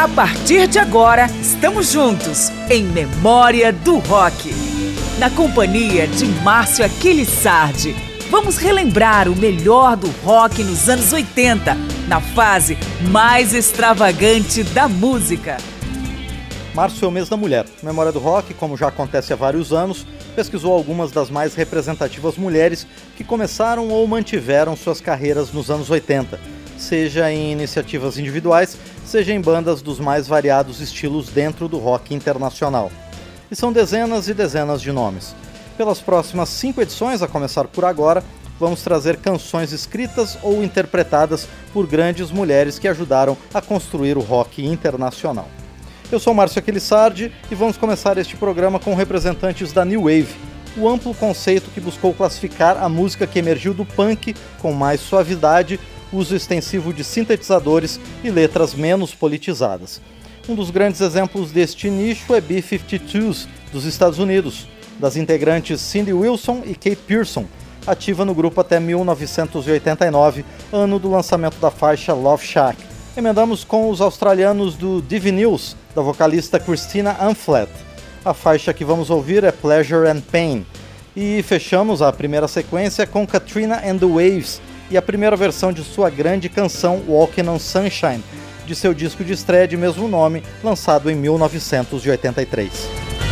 A partir de agora, estamos juntos em Memória do Rock. Na companhia de Márcio Aquiles Sardi, vamos relembrar o melhor do rock nos anos 80, na fase mais extravagante da música. Março é o mês da mulher. Memória do Rock, como já acontece há vários anos, pesquisou algumas das mais representativas mulheres que começaram ou mantiveram suas carreiras nos anos 80, seja em iniciativas individuais, seja em bandas dos mais variados estilos dentro do rock internacional. E são dezenas e dezenas de nomes. Pelas próximas cinco edições, a começar por agora, vamos trazer canções escritas ou interpretadas por grandes mulheres que ajudaram a construir o rock internacional. Eu sou Márcio Aquilissardi e vamos começar este programa com representantes da New Wave, o amplo conceito que buscou classificar a música que emergiu do punk com mais suavidade, uso extensivo de sintetizadores e letras menos politizadas. Um dos grandes exemplos deste nicho é B-52s, dos Estados Unidos, das integrantes Cindy Wilson e Kate Pearson, ativa no grupo até 1989, ano do lançamento da faixa Love Shack. Emendamos com os australianos do Divi da vocalista Christina Anflett. A faixa que vamos ouvir é Pleasure and Pain. E fechamos a primeira sequência com Katrina and the Waves, e a primeira versão de sua grande canção Walking on Sunshine, de seu disco de estreia de mesmo nome, lançado em 1983.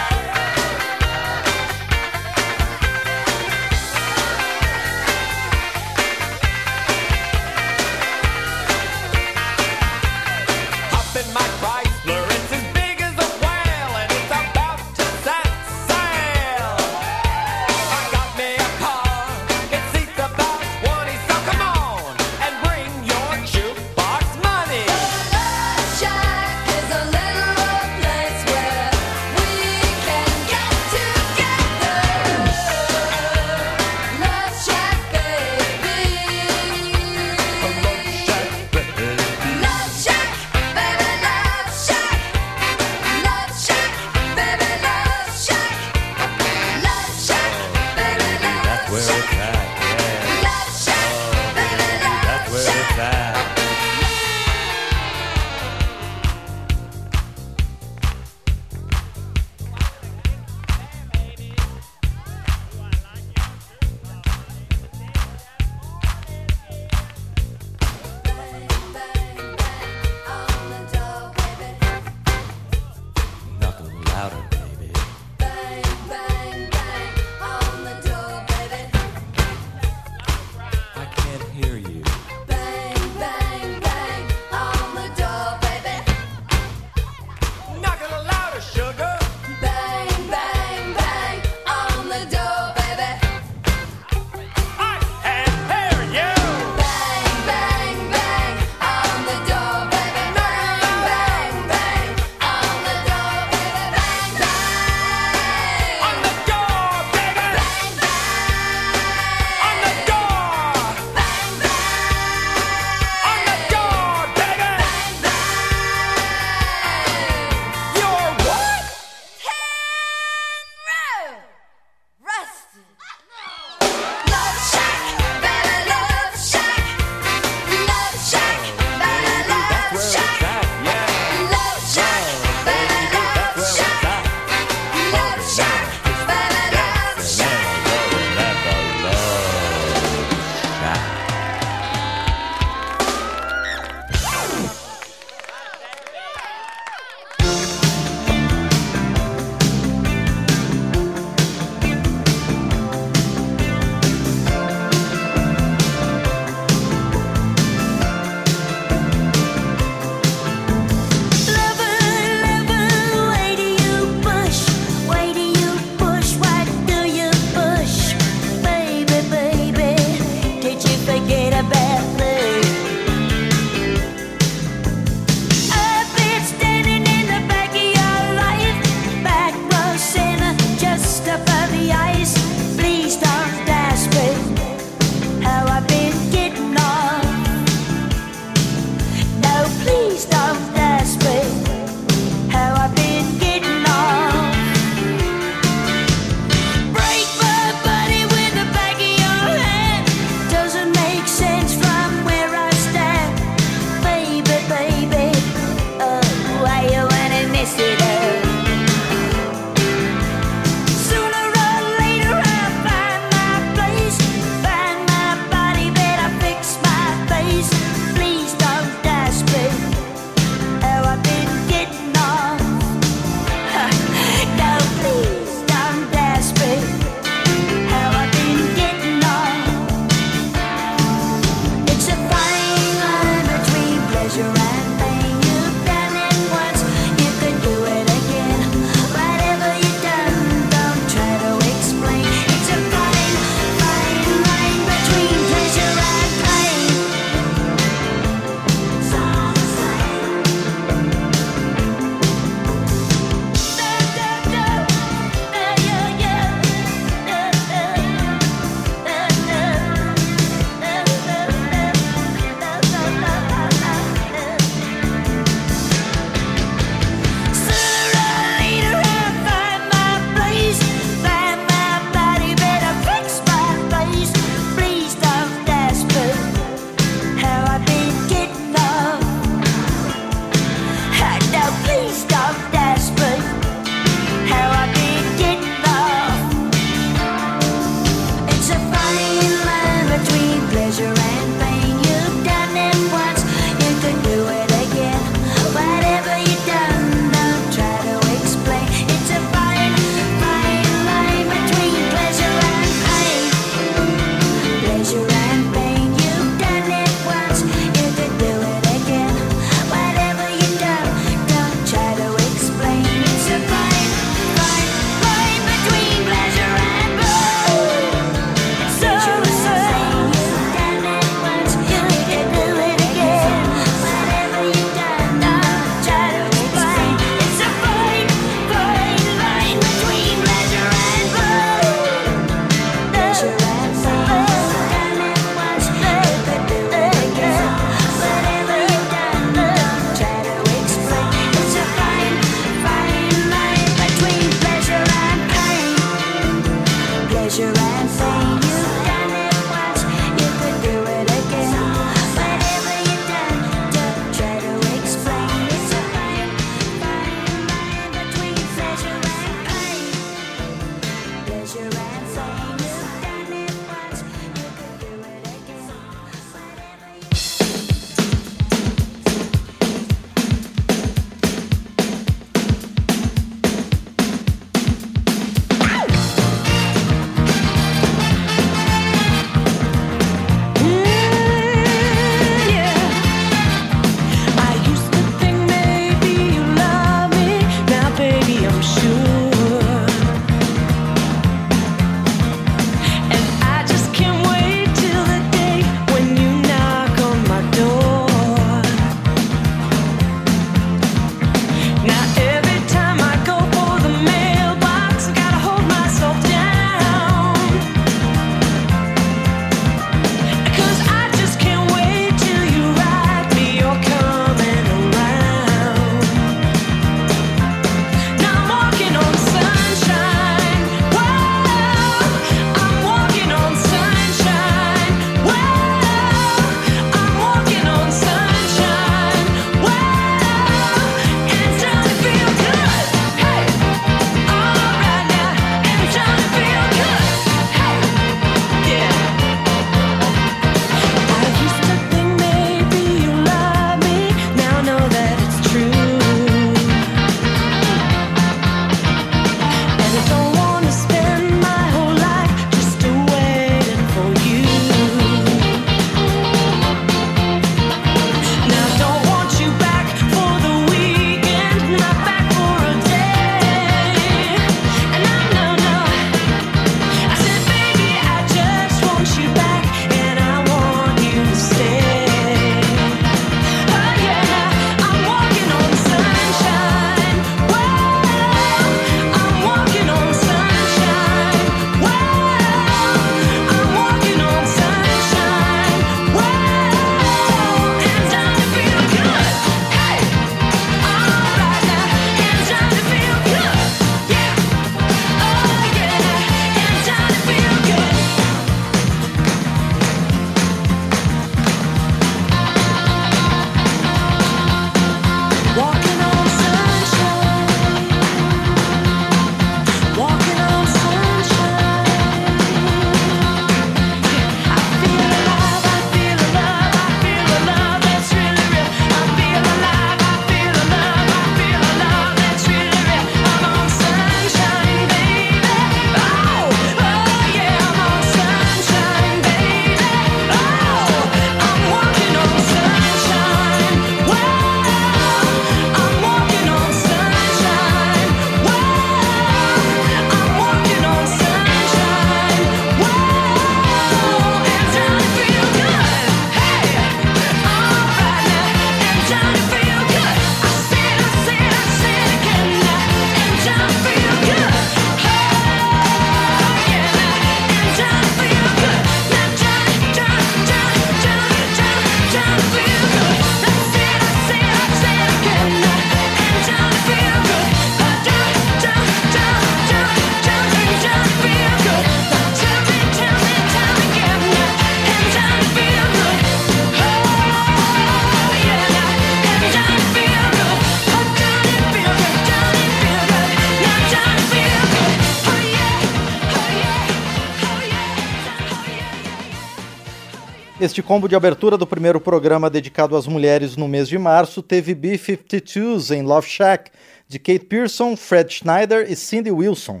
Este combo de abertura do primeiro programa dedicado às mulheres no mês de março teve B-52s em Love Shack, de Kate Pearson, Fred Schneider e Cindy Wilson,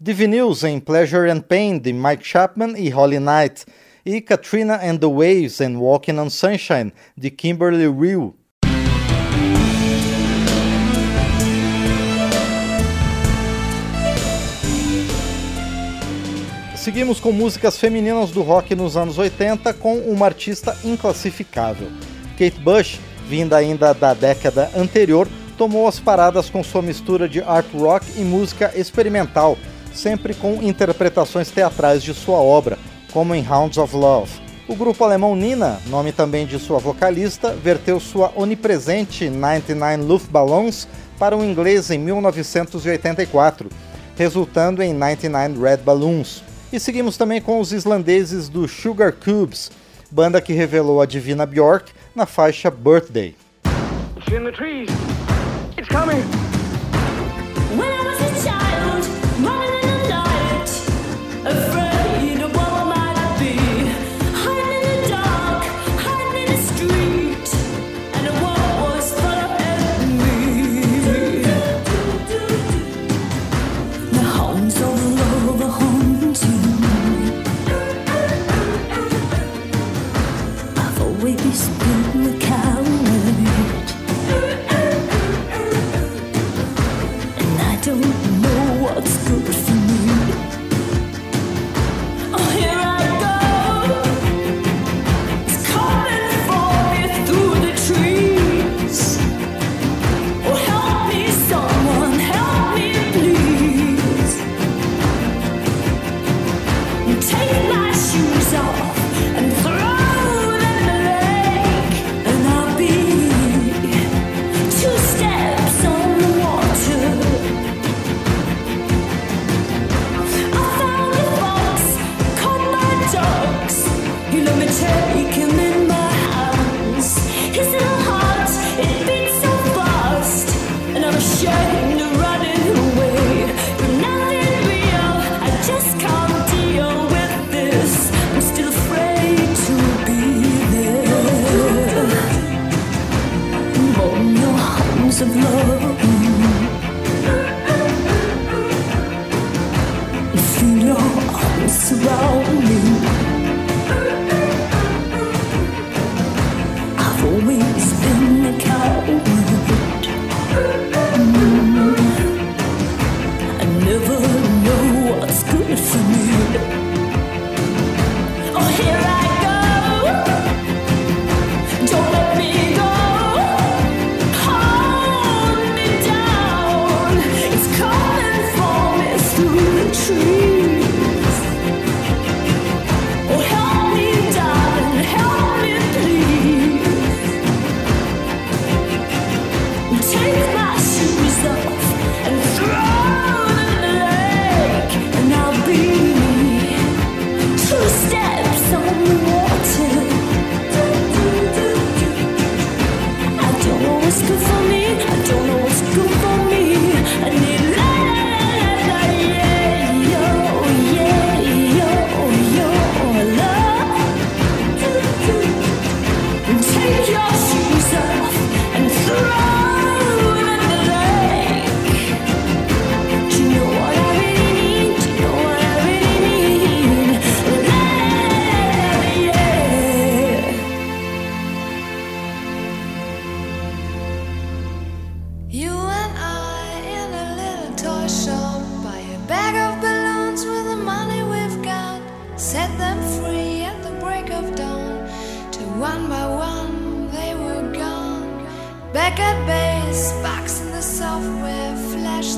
Divinyls em Pleasure and Pain, de Mike Chapman e Holly Knight, e Katrina and the Waves em Walking on Sunshine, de Kimberly Rew. Seguimos com músicas femininas do rock nos anos 80 com uma artista inclassificável. Kate Bush, vinda ainda da década anterior, tomou as paradas com sua mistura de art rock e música experimental, sempre com interpretações teatrais de sua obra, como em Hounds of Love. O grupo alemão Nina, nome também de sua vocalista, verteu sua onipresente 99 Luftballons para o inglês em 1984, resultando em 99 Red Balloons. E seguimos também com os islandeses do Sugar Cubes, banda que revelou a Divina Bjork na faixa Birthday.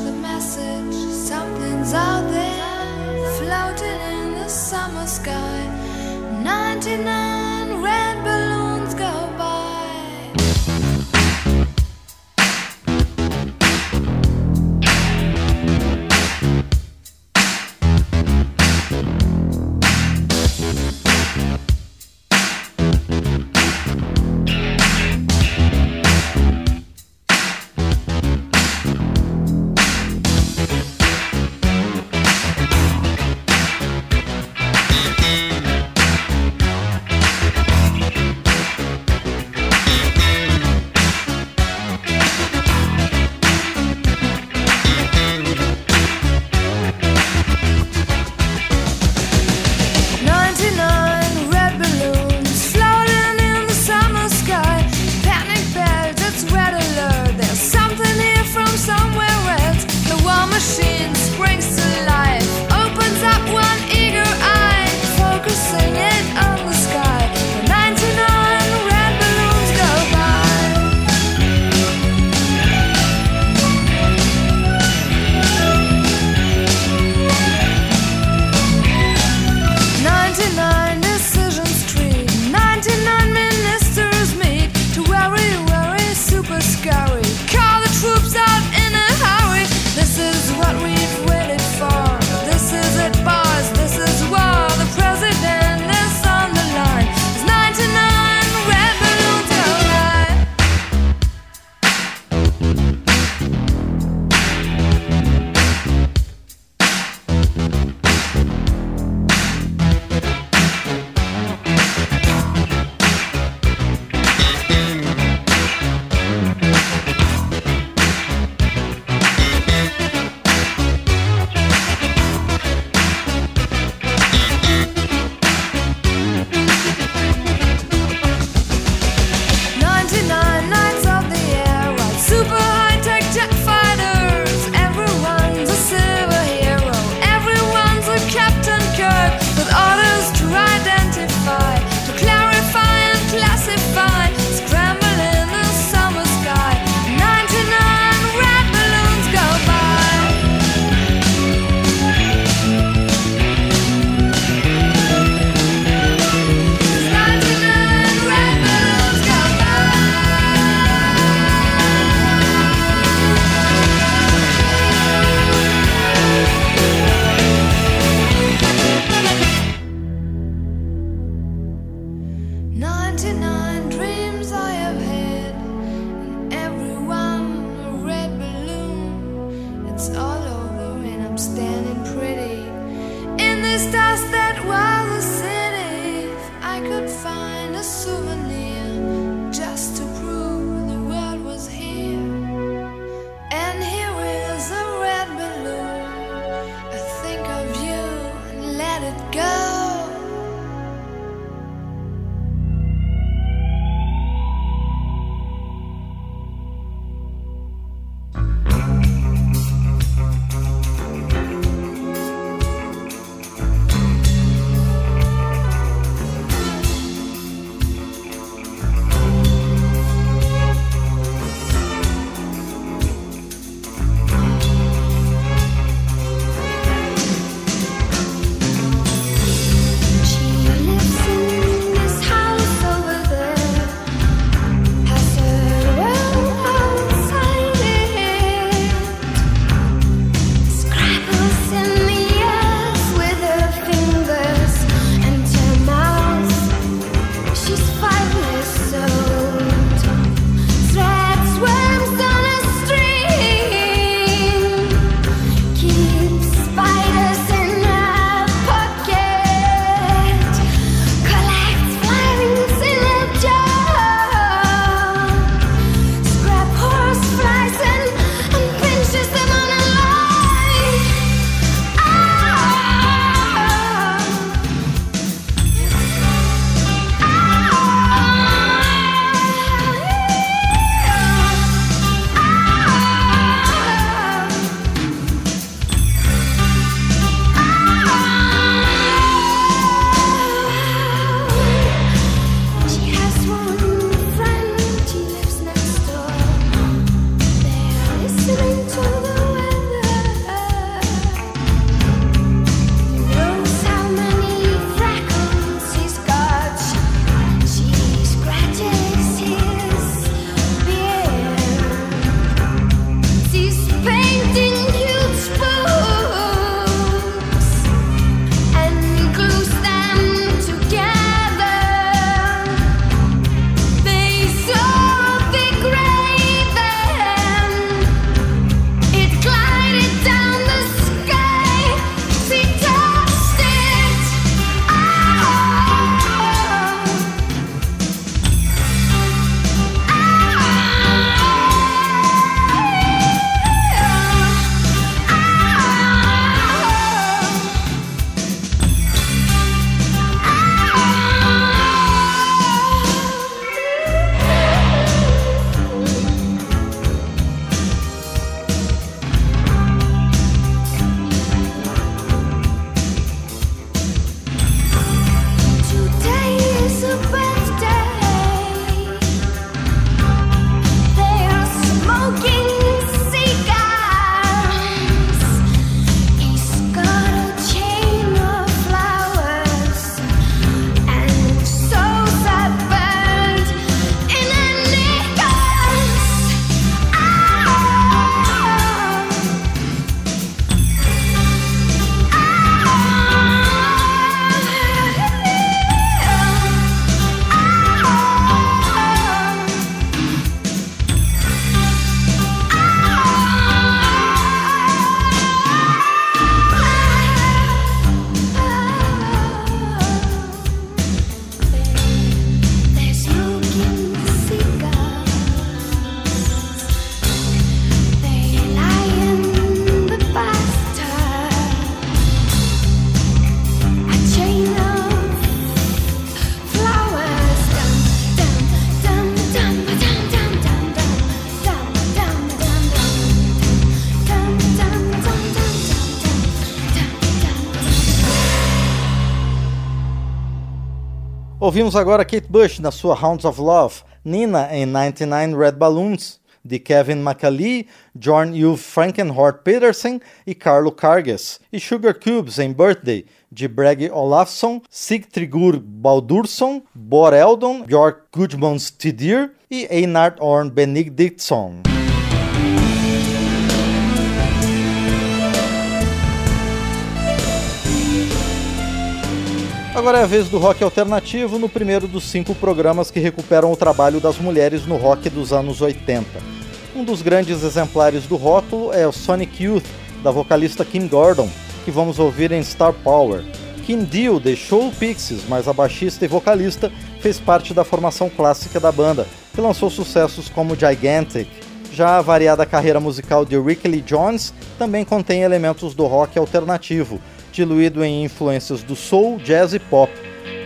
the message. Something's out there floating in the summer sky. 99 Ouvimos agora Kate Bush na sua Hounds of Love, Nina em 99 Red Balloons, de Kevin McAlee, John Hugh Frankenhort Peterson e Carlo Carges, e Sugar Cubes em Birthday, de Breg Olafsson, Sigtrigur Baldursson, Bor Eldon, Björk Gudmunds Tidir e Einard Orn Benediktsson. Agora é a vez do rock alternativo no primeiro dos cinco programas que recuperam o trabalho das mulheres no rock dos anos 80. Um dos grandes exemplares do rótulo é o Sonic Youth, da vocalista Kim Gordon, que vamos ouvir em Star Power. Kim Deal deixou o Pixies, mas a baixista e vocalista fez parte da formação clássica da banda, que lançou sucessos como Gigantic. Já a variada carreira musical de Ricky Lee Jones também contém elementos do rock alternativo, diluído em influências do soul, jazz e pop,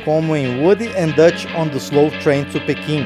como em Woody and Dutch on the Slow Train to Peking.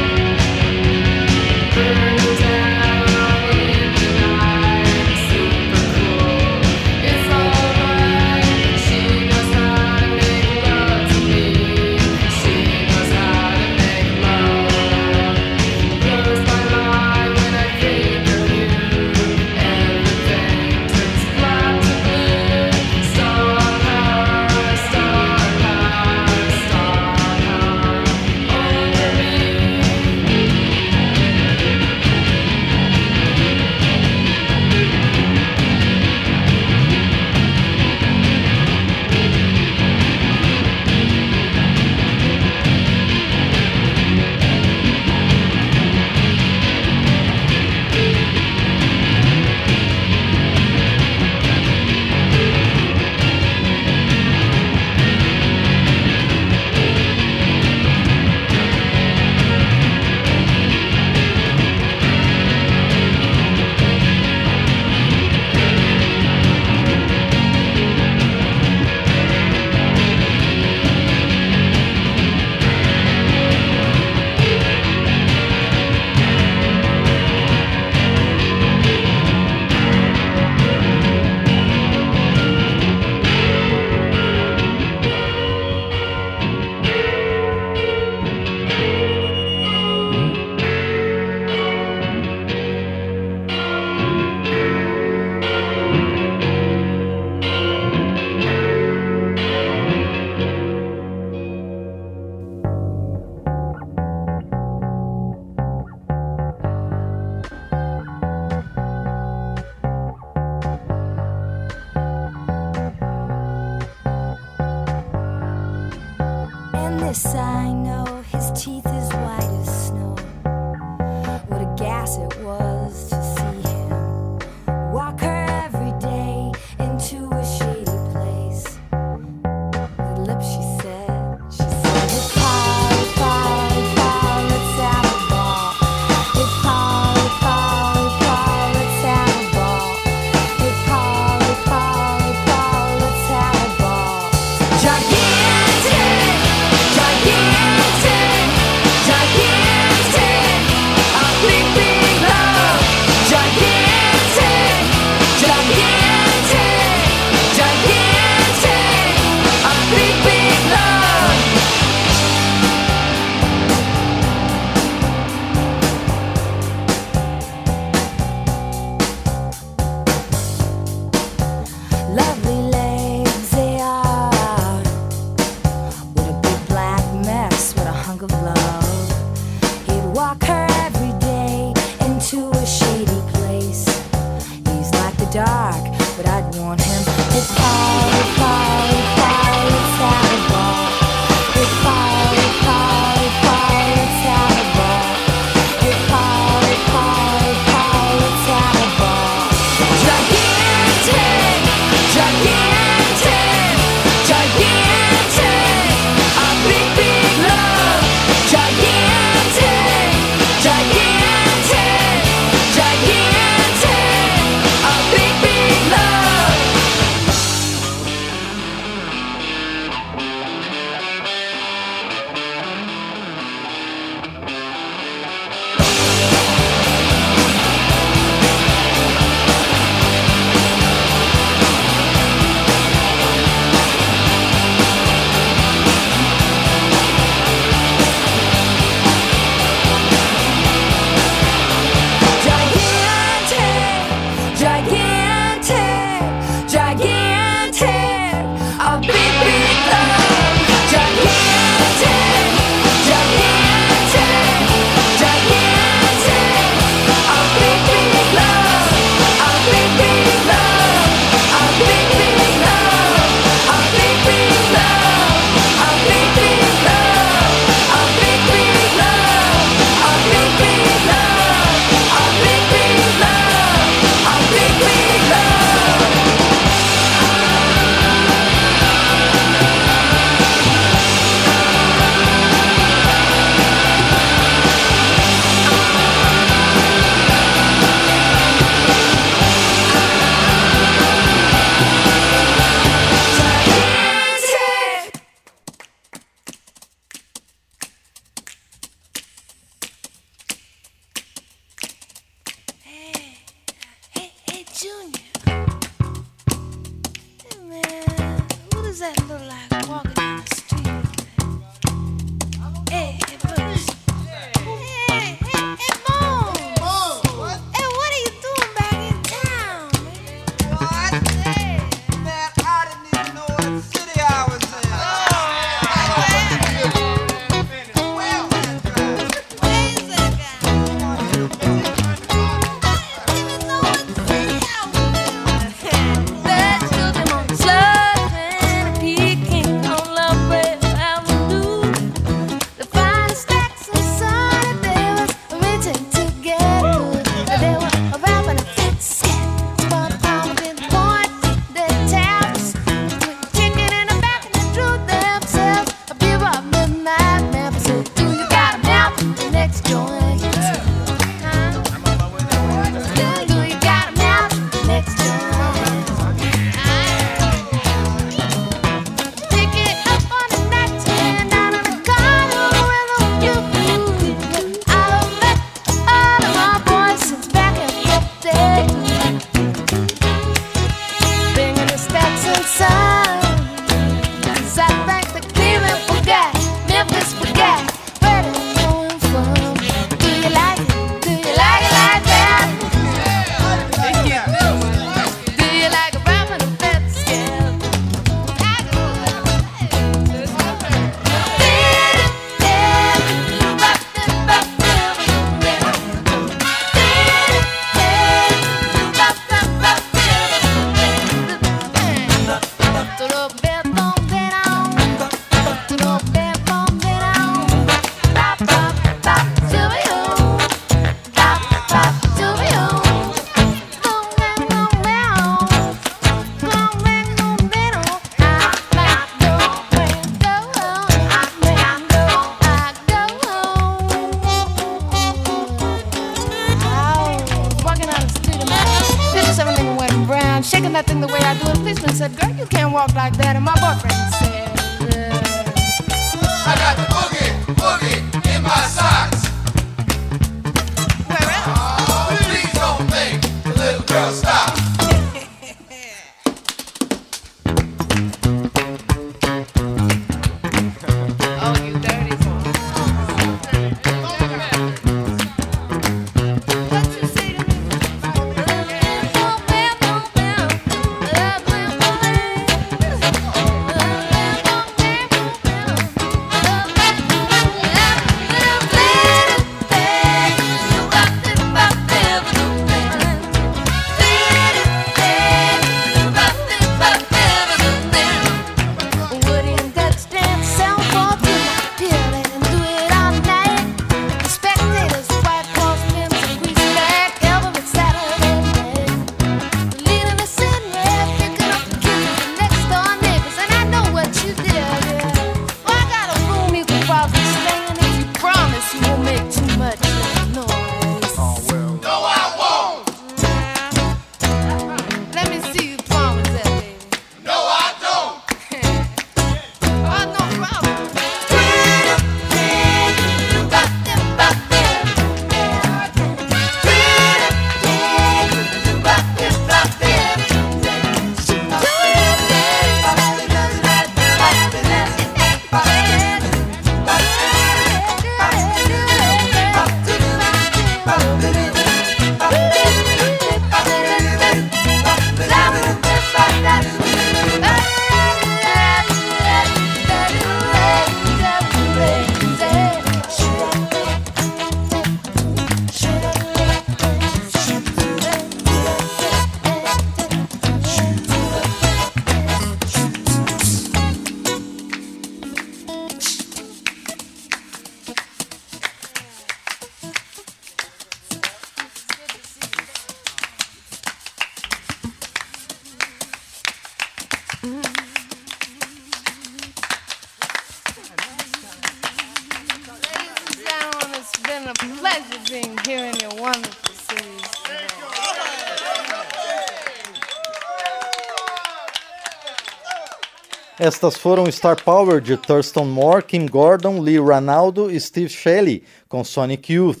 Estas foram Star Power de Thurston Moore, Kim Gordon, Lee Ranaldo e Steve Shelley com Sonic Youth,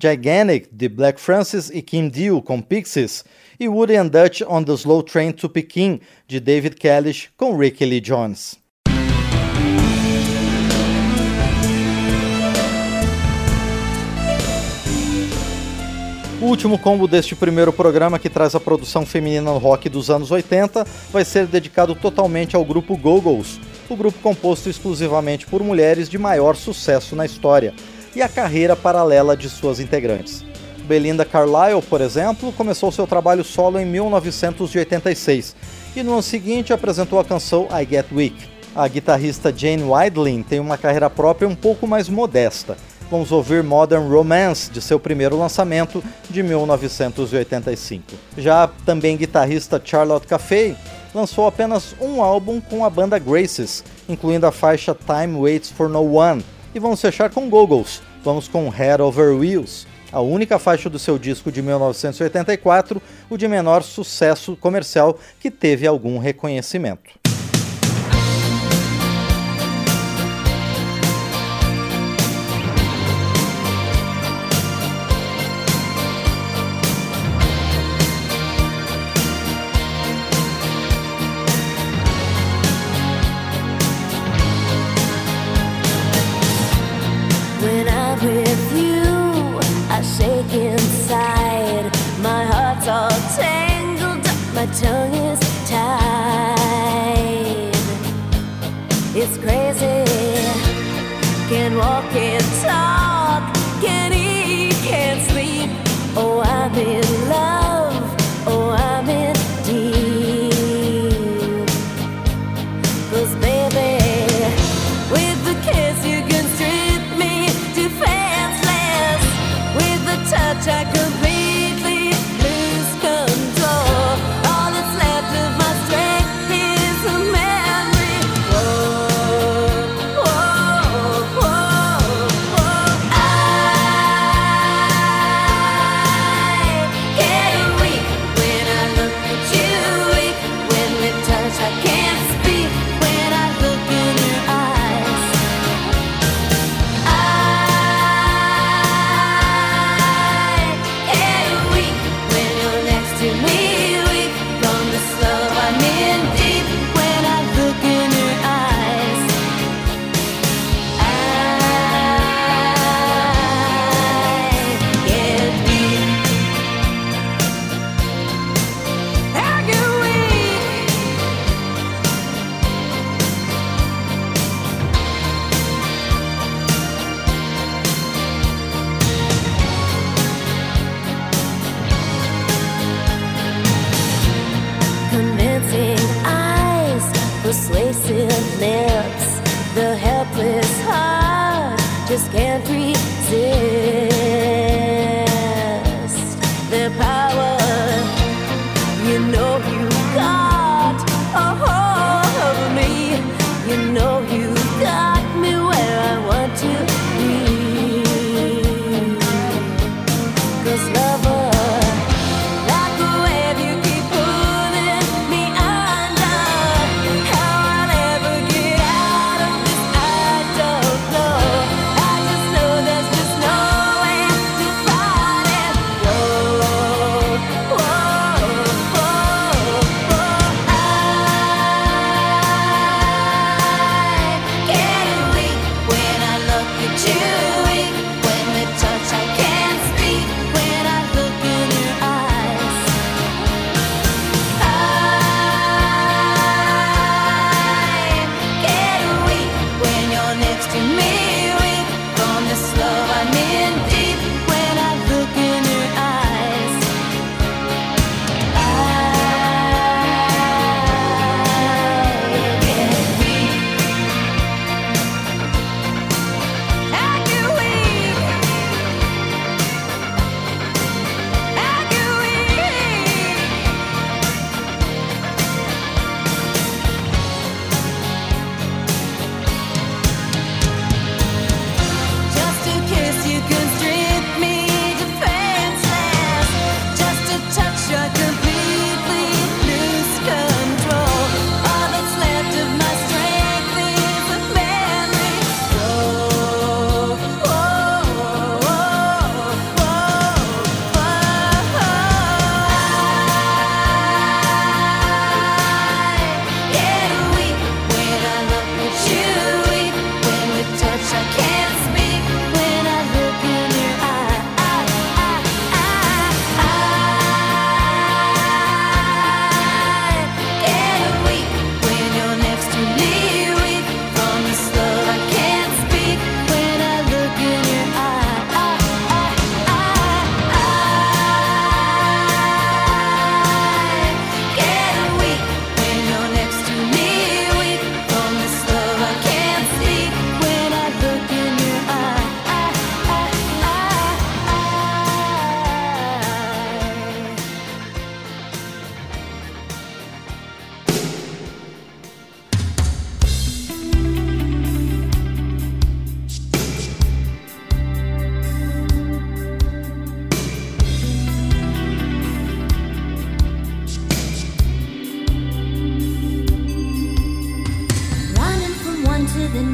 Gigantic de Black Francis e Kim Deal com Pixies e Woody and Dutch on the Slow Train to Peking de David Kalish com Ricky Lee Jones. O último combo deste primeiro programa, que traz a produção feminina no rock dos anos 80, vai ser dedicado totalmente ao grupo Go-Go's, o grupo composto exclusivamente por mulheres de maior sucesso na história, e a carreira paralela de suas integrantes. Belinda Carlisle, por exemplo, começou seu trabalho solo em 1986 e no ano seguinte apresentou a canção I Get Weak. A guitarrista Jane Widlin tem uma carreira própria um pouco mais modesta vamos ouvir Modern Romance, de seu primeiro lançamento, de 1985. Já também guitarrista Charlotte Caffey lançou apenas um álbum com a banda Graces, incluindo a faixa Time Waits for No One. E vamos fechar com Goggles, vamos com Head Over Wheels, a única faixa do seu disco de 1984, o de menor sucesso comercial que teve algum reconhecimento.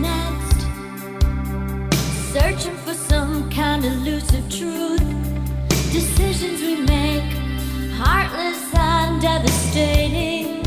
next. Searching for some kind of elusive truth. Decisions we make, heartless and devastating.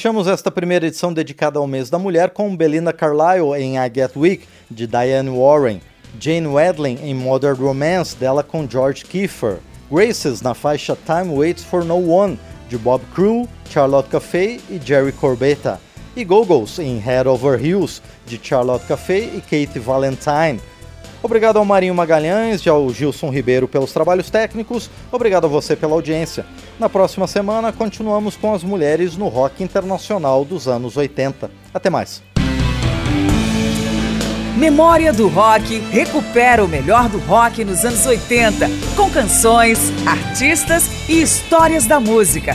Fechamos esta primeira edição dedicada ao mês da mulher com Belinda Carlisle em I Get Weak, de Diane Warren, Jane Wedlin em Modern Romance, dela com George Kiefer, Graces na faixa Time Waits for No One, de Bob Crew, Charlotte Café e Jerry Corbetta, e Googles em Head Over Heels, de Charlotte Café e Kate Valentine. Obrigado ao Marinho Magalhães e ao Gilson Ribeiro pelos trabalhos técnicos. Obrigado a você pela audiência. Na próxima semana continuamos com as mulheres no rock internacional dos anos 80. Até mais. Memória do Rock recupera o melhor do rock nos anos 80, com canções, artistas e histórias da música.